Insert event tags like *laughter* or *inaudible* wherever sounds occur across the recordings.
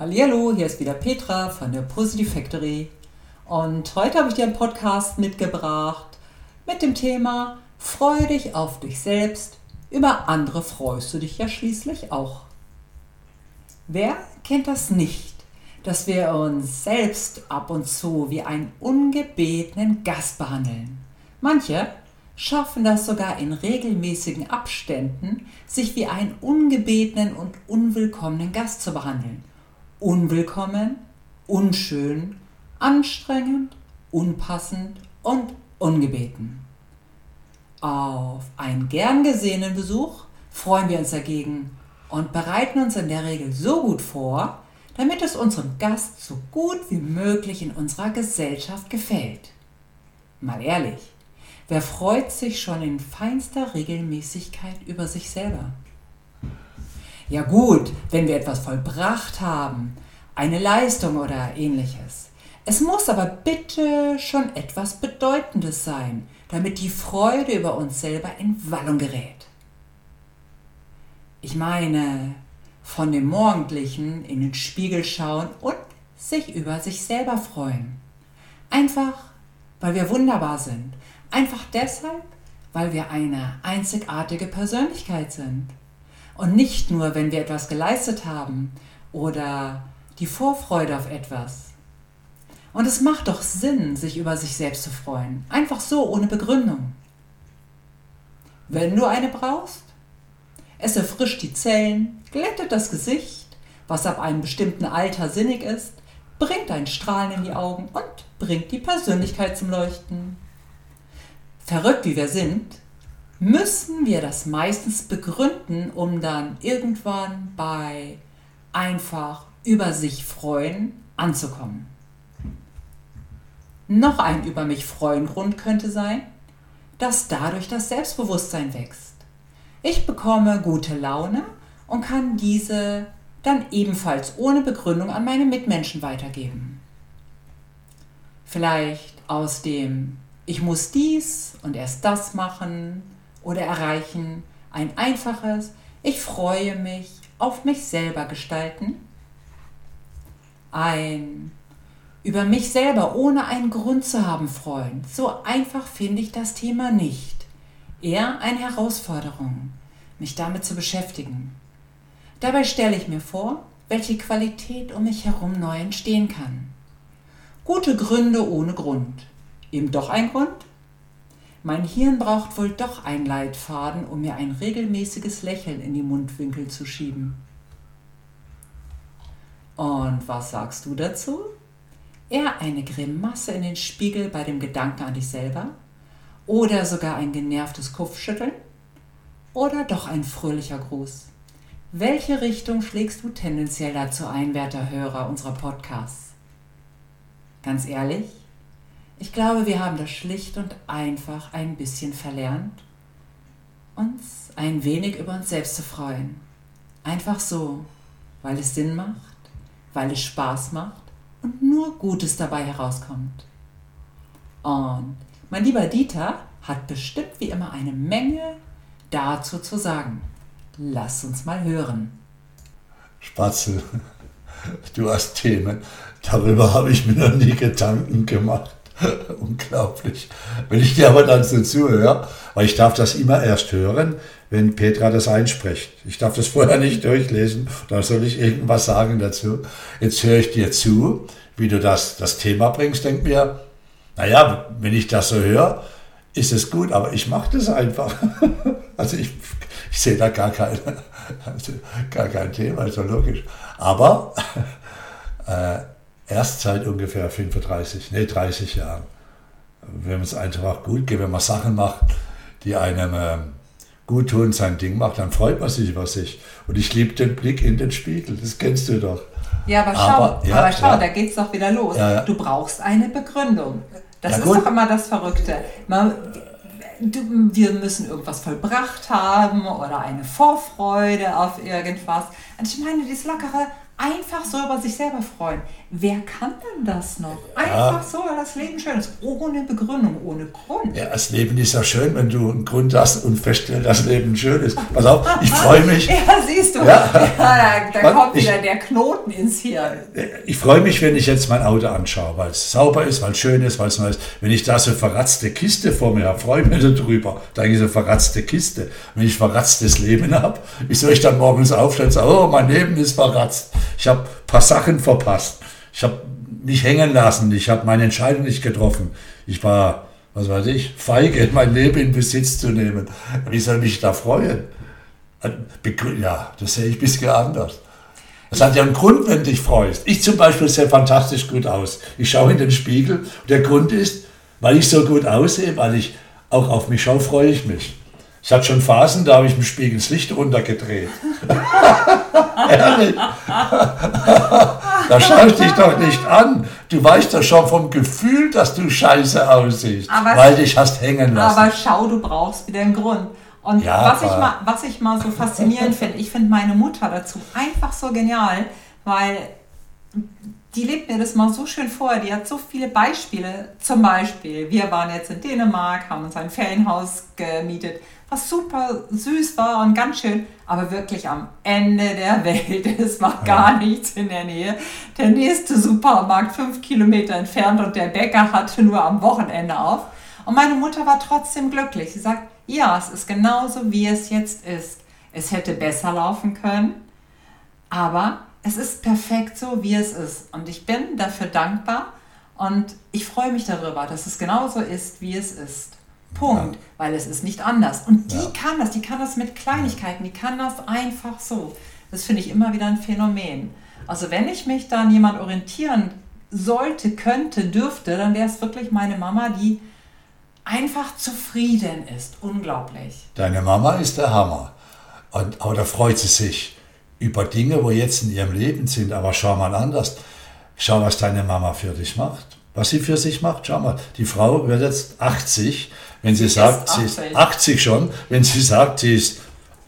Hallo, hier ist wieder Petra von der Positive Factory und heute habe ich dir einen Podcast mitgebracht mit dem Thema Freu dich auf dich selbst, über andere freust du dich ja schließlich auch. Wer kennt das nicht, dass wir uns selbst ab und zu wie einen ungebetenen Gast behandeln? Manche schaffen das sogar in regelmäßigen Abständen, sich wie einen ungebetenen und unwillkommenen Gast zu behandeln unwillkommen, unschön, anstrengend, unpassend und ungebeten. Auf einen gern gesehenen Besuch freuen wir uns dagegen und bereiten uns in der Regel so gut vor, damit es unserem Gast so gut wie möglich in unserer Gesellschaft gefällt. Mal ehrlich, wer freut sich schon in feinster Regelmäßigkeit über sich selber? Ja gut, wenn wir etwas vollbracht haben, eine Leistung oder ähnliches. Es muss aber bitte schon etwas Bedeutendes sein, damit die Freude über uns selber in Wallung gerät. Ich meine, von dem Morgendlichen in den Spiegel schauen und sich über sich selber freuen. Einfach, weil wir wunderbar sind. Einfach deshalb, weil wir eine einzigartige Persönlichkeit sind. Und nicht nur, wenn wir etwas geleistet haben oder die Vorfreude auf etwas. Und es macht doch Sinn, sich über sich selbst zu freuen. Einfach so, ohne Begründung. Wenn du eine brauchst, es erfrischt die Zellen, glättet das Gesicht, was ab einem bestimmten Alter sinnig ist, bringt ein Strahlen in die Augen und bringt die Persönlichkeit zum Leuchten. Verrückt wie wir sind, müssen wir das meistens begründen, um dann irgendwann bei einfach über sich freuen anzukommen. Noch ein über mich freuen Grund könnte sein, dass dadurch das Selbstbewusstsein wächst. Ich bekomme gute Laune und kann diese dann ebenfalls ohne Begründung an meine Mitmenschen weitergeben. Vielleicht aus dem Ich muss dies und erst das machen oder erreichen, ein einfaches Ich freue mich auf mich selber gestalten, ein über mich selber ohne einen Grund zu haben freuen. So einfach finde ich das Thema nicht. Eher eine Herausforderung, mich damit zu beschäftigen. Dabei stelle ich mir vor, welche Qualität um mich herum neu entstehen kann. Gute Gründe ohne Grund. Eben doch ein Grund? Mein Hirn braucht wohl doch einen Leitfaden, um mir ein regelmäßiges Lächeln in die Mundwinkel zu schieben. Und was sagst du dazu? Eher eine Grimasse in den Spiegel bei dem Gedanken an dich selber? Oder sogar ein genervtes Kopfschütteln? Oder doch ein fröhlicher Gruß? Welche Richtung schlägst du tendenziell dazu ein, werter Hörer unserer Podcasts? Ganz ehrlich, ich glaube, wir haben das schlicht und einfach ein bisschen verlernt, uns ein wenig über uns selbst zu freuen. Einfach so, weil es Sinn macht, weil es Spaß macht und nur Gutes dabei herauskommt. Und mein lieber Dieter hat bestimmt wie immer eine Menge dazu zu sagen. Lass uns mal hören. Spatzel, *laughs* du hast Themen, darüber habe ich mir noch nie Gedanken gemacht. *laughs* Unglaublich. Wenn ich dir aber dann so zuhöre, weil ich darf das immer erst hören, wenn Petra das einspricht. Ich darf das vorher nicht durchlesen, da soll ich irgendwas sagen dazu. Jetzt höre ich dir zu, wie du das, das Thema bringst, denk mir, naja, wenn ich das so höre, ist es gut, aber ich mache das einfach. *laughs* Also ich, ich sehe da gar, also *laughs* gar kein Thema, ist doch logisch. Aber äh, erst seit ungefähr 35, nee 30 Jahren. Wenn man es einfach gut geht, wenn man Sachen macht, die einem äh, gut tun, sein Ding macht, dann freut man sich über sich. Und ich liebe den Blick in den Spiegel, das kennst du doch. Ja, aber schau, aber, ja, aber schau ja. da geht es doch wieder los. Ja, du brauchst eine Begründung. Das ist doch immer das Verrückte. Man, du, wir müssen irgendwas vollbracht haben oder eine Vorfreude auf irgendwas. Und ich meine, dieses lockere, Einfach so über sich selber freuen. Wer kann denn das noch? Einfach Ja. so, weil das Leben schön ist. Ohne Begründung, ohne Grund. Ja, das Leben ist ja schön, wenn du einen Grund hast und feststellst, dass das Leben schön ist. Pass auf, ich *laughs* freue mich. Ja, siehst du. Ja. Ja, da da kommt Ich- wieder der Knoten ins Hirn. Ich freue mich, wenn ich jetzt mein Auto anschaue, weil es sauber ist, weil es schön ist, weil es neu ist. Wenn ich da so verratzte Kiste vor mir habe, freue ich mich darüber. Da ich so verratzte Kiste. Wenn ich verratztes Leben habe, wie soll ich dann morgens aufstehen und sagen, oh, mein Leben ist verratzt. Ich habe ein paar Sachen verpasst. Ich habe mich hängen lassen. Ich habe meine Entscheidung nicht getroffen. Ich war, was weiß ich, feige, *laughs* mein Leben in Besitz zu nehmen. Wie soll ich mich da freuen? Begrü- Ja, das sehe ich ein bisschen anders. Das hat ja einen Grund, wenn du dich freust. Ich zum Beispiel sehe fantastisch gut aus. Ich schaue in den Spiegel. Der Grund ist, weil ich so gut aussehe, weil ich auch auf mich schaue, freue ich mich. Ich hatte schon Phasen, da habe ich im Spiegel das Licht runtergedreht. *laughs* Ehrlich. da schaue ich dich doch nicht an. Du weißt doch schon vom Gefühl, dass du scheiße aussiehst, Aber- weil dich hast hängen lassen. Aber schau, du brauchst wieder einen Grund. Und Ja, was, ich mal, was ich mal so faszinierend finde, ich finde meine Mutter dazu einfach so genial, weil die lebt mir das mal so schön vor. Die hat so viele Beispiele. Zum Beispiel, wir waren jetzt in Dänemark, haben uns ein Ferienhaus gemietet, was super süß war und ganz schön, aber wirklich am Ende der *laughs* Welt. Es war gar nichts in der Nähe. Der nächste Supermarkt fünf Kilometer entfernt und der Bäcker hatte nur am Wochenende auf. Und meine Mutter war trotzdem glücklich. Sie sagt, ja, es ist genauso, wie es jetzt ist. Es hätte besser laufen können, aber es ist perfekt so, wie es ist. Und ich bin dafür dankbar und ich freue mich darüber, dass es genauso ist, wie es ist. Punkt. Weil es ist nicht anders. Und die Ja. kann das, die kann das mit Kleinigkeiten, die kann das einfach so. Das finde ich immer wieder ein Phänomen. Also wenn ich mich dann jemand orientieren sollte, könnte, dürfte, dann wäre es wirklich meine Mama, die einfach zufrieden ist. Unglaublich. Deine Mama ist der Hammer. Und, aber da freut sie sich über Dinge, wo jetzt in ihrem Leben sind. Aber schau mal anders. Schau, was deine Mama für dich macht. Was sie für sich macht, schau mal. Die Frau wird jetzt 80, wenn sie sagt, sie ist 80. 80 schon, wenn sie sagt, sie ist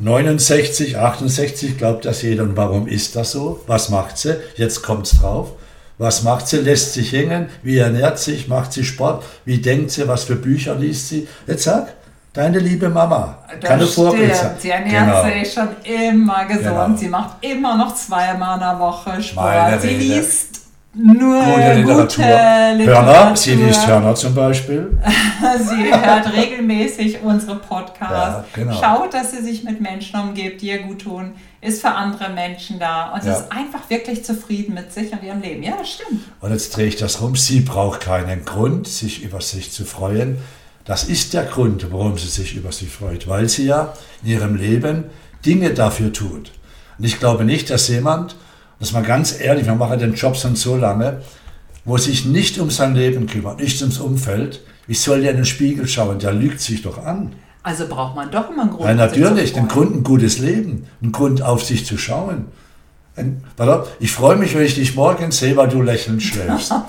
69, 68, glaubt das jeder. Und warum ist das so? Was macht sie? Jetzt kommt's drauf. Was macht sie? Lässt sich hängen? Wie ernährt sich? Macht sie Sport? Wie denkt sie? Was für Bücher liest sie? Jetzt sag, deine liebe Mama. Das Keine Vorbild sein. Sie ernährt Genau. sich schon immer gesund. Genau. Sie macht immer noch zweimal in der Woche Sport. Meine sie Rede. liest nur Gute Literatur. gute Literatur. Hörner, sie liest Hörner zum Beispiel. *laughs* Sie hört regelmäßig unsere Podcasts. Ja, genau. Schaut, dass sie sich mit Menschen umgibt, die ihr gut tun. Ist für andere Menschen da und Ja. ist einfach wirklich zufrieden mit sich und ihrem Leben. Ja, das stimmt. Und jetzt drehe ich das rum. Sie braucht keinen Grund, sich über sich zu freuen. Das ist der Grund, warum sie sich über sich freut, weil sie ja in ihrem Leben Dinge dafür tut. Und ich glaube nicht, dass jemand, das mal ganz ehrlich, wir machen den Job schon so lange, wo sich nicht um sein Leben kümmert, nicht ums Umfeld, wie soll der in den Spiegel schauen? Der lügt sich doch an. Also braucht man doch immer einen Grund. Ja, natürlich, den freuen. Grund, ein gutes Leben, ein Grund auf sich zu schauen. Ich freue mich, wenn ich dich morgen sehe, weil du lächelnd schläfst. *laughs*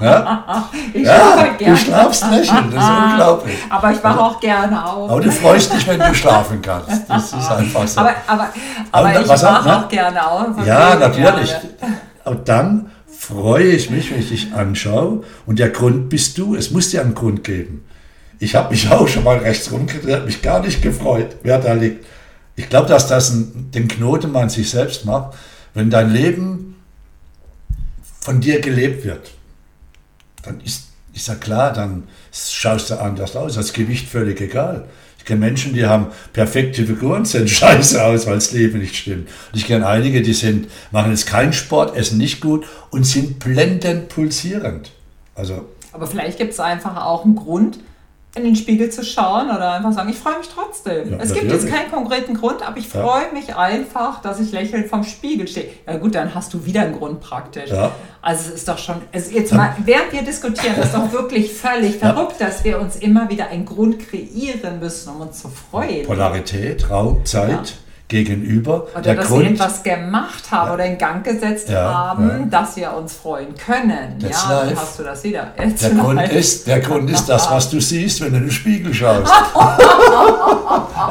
Ja, Ich ja du schlafst lächelnd, das ist unglaublich. Aber ich wache auch gerne auf. Aber du freust dich, wenn du schlafen kannst. Das ist einfach so. Aber, aber, aber Aber ich auch, wache ne? auch gerne auf. ja, natürlich. gerne. Und dann freue ich mich, wenn ich dich anschaue. Und der Grund bist du. Es muss dir einen Grund geben. Ich habe mich *laughs* auch schon mal rechts rumgedreht, mich gar nicht gefreut, wer da liegt. Ich glaube, dass das ein, den Knoten man sich selbst macht, wenn dein Leben von dir gelebt wird. Dann ist, ist ja klar, dann schaust du anders aus. Das Gewicht völlig egal. Ich kenne Menschen, die haben perfekte Figuren, sehen *laughs* scheiße aus, weil das Leben nicht stimmt. Und ich kenne einige, die sind, machen jetzt keinen Sport, essen nicht gut und sind blendend pulsierend. Also Aber vielleicht gibt es einfach auch einen Grund, in den Spiegel zu schauen oder einfach sagen, ich freue mich trotzdem. Ja, es gibt jetzt keinen konkreten Grund, aber ich Ja. freue mich einfach, dass ich lächelnd vom Spiegel stehe. Ja gut, dann hast du wieder einen Grund praktisch. Ja. Also es ist doch schon, jetzt mal, während wir diskutieren, ist doch wirklich völlig *laughs* verrückt, dass wir uns immer wieder einen Grund kreieren müssen, um uns zu freuen. Polarität, Raum, Zeit, Ja. Gegenüber. Oder der dass Grund, wir etwas gemacht haben Ja. oder in Gang gesetzt Ja, haben, ja. dass wir uns freuen können. That's ja, life. hast du das wieder. der, It's Grund life. ist, der Grund ist das, was du siehst, wenn du in den Spiegel schaust. *laughs*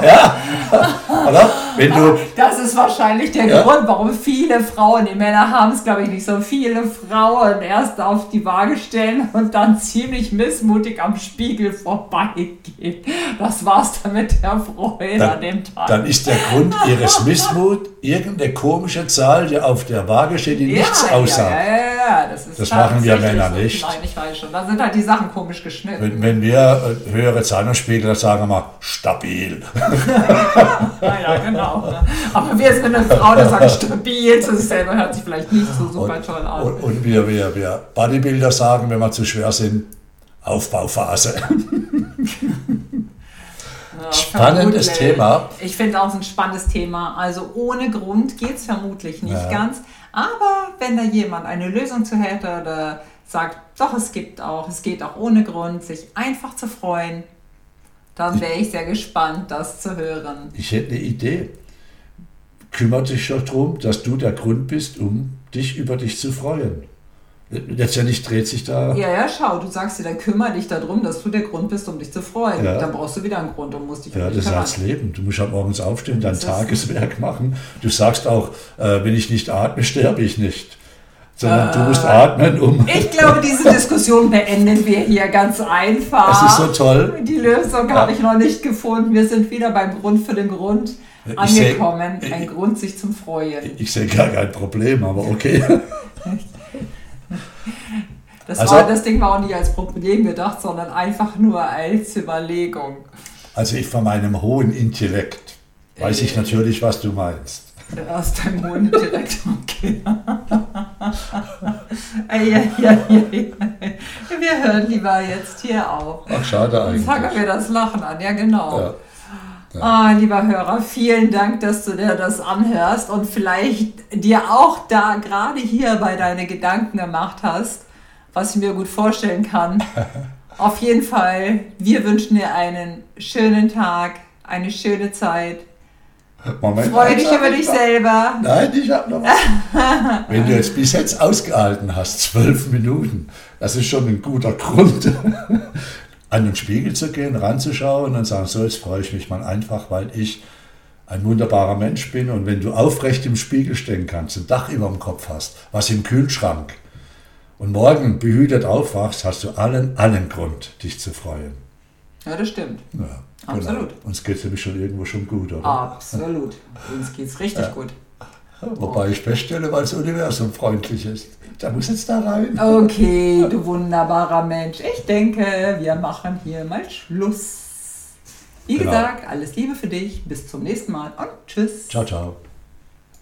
ja, *laughs* oder? Wenn du, Das ist wahrscheinlich der Ja. Grund, warum viele Frauen, die Männer haben es glaube ich nicht so viele Frauen, erst auf die Waage stellen und dann ziemlich missmutig am Spiegel vorbeigehen. Das war's dann mit der Freude Dann- an dem Tag. dann ist der Grund ihres Missmut irgendeine komische Zahl, die auf der Waage steht, die nichts ja, aussagt. Ja, ja, das ist Das machen wir Männer so. nicht. Nein, ich weiß schon. Da sind halt die Sachen komisch geschnitten. Wenn, wenn wir äh, höhere Zahnspiegel, dann sagen wir stabil. *laughs* Ja, ja, genau. Aber wir sind eine Frau, die sagt stabil zu sich selber, hört sich vielleicht nicht so super toll an. Und, und wir, wir, wir Bodybuilder sagen, wenn wir zu schwer sind, Aufbauphase. *laughs* Spannendes vermutlich. Thema. Ich finde auch ein spannendes Thema. Also ohne Grund geht es vermutlich nicht Ja. ganz. Aber wenn da jemand eine Lösung zu hätte oder sagt, doch, es gibt auch, es geht auch ohne Grund, sich einfach zu freuen, dann wäre ich sehr gespannt, das zu hören. Ich hätte eine Idee. Kümmert dich doch darum, dass du der Grund bist, um dich über dich zu freuen. Letztendlich dreht sich da. Ja, ja, schau, du sagst dir, dann kümmere dich darum, dass du der Grund bist, um dich zu freuen. Ja. Dann brauchst du wieder einen Grund und musst dich Ja, das ist das Leben. Du musst ja morgens aufstehen, dein Das Tageswerk machen. Du sagst auch, äh, wenn ich nicht atme, sterbe ich nicht. Sondern du musst Äh, atmen, um. Ich glaube, diese Diskussion beenden wir hier ganz einfach. Es ist so toll. Die Lösung habe ich noch nicht gefunden. Wir sind wieder beim Grund für den Grund Ich seh- angekommen. ich- Ein Grund, sich zum Freuen. Ich sehe gar kein Problem, aber okay. *laughs* Das, Also- war, das Ding war auch nicht als Problem gedacht, sondern einfach nur als Überlegung. Also ich von meinem hohen Intellekt weiß ich natürlich, was du meinst. Aus deinem Mund direkt. Okay. Ei, ei, ei. Wir hören lieber jetzt hier auf. Ach, schade Jetzt fangen eigentlich. wir das Lachen an. Ja, genau. Ja. Ah, lieber Hörer, vielen Dank, dass du dir das anhörst und vielleicht dir auch da gerade hier bei deine Gedanken gemacht hast, was ich mir gut vorstellen kann. *laughs* Auf jeden Fall, wir wünschen dir einen schönen Tag, eine schöne Zeit. Moment. Freue dich über dich selber. Nein, ich habe noch was. *laughs* Wenn du jetzt bis jetzt ausgehalten hast, zwölf Minuten, das ist schon ein guter Grund, *laughs* an den Spiegel zu gehen, ranzuschauen und sagen, so, jetzt freue ich mich mal einfach, weil ich ein wunderbarer Mensch bin und wenn du aufrecht im Spiegel stehen kannst, ein Dach über dem Kopf hast, was im Kühlschrank und morgen behütet aufwachst, hast du allen, allen Grund, dich zu freuen. Ja, das stimmt. Ja, Absolut. Genau. Uns geht es nämlich schon irgendwo schon gut, oder? Absolut. Uns geht's richtig gut. Wobei ich feststelle, weil das Universum freundlich ist. Da muss jetzt da rein. Okay, du wunderbarer Mensch. Ich denke, wir machen hier mal Schluss. Wie Genau. gesagt, alles Liebe für dich. Bis zum nächsten Mal und tschüss. Ciao, ciao.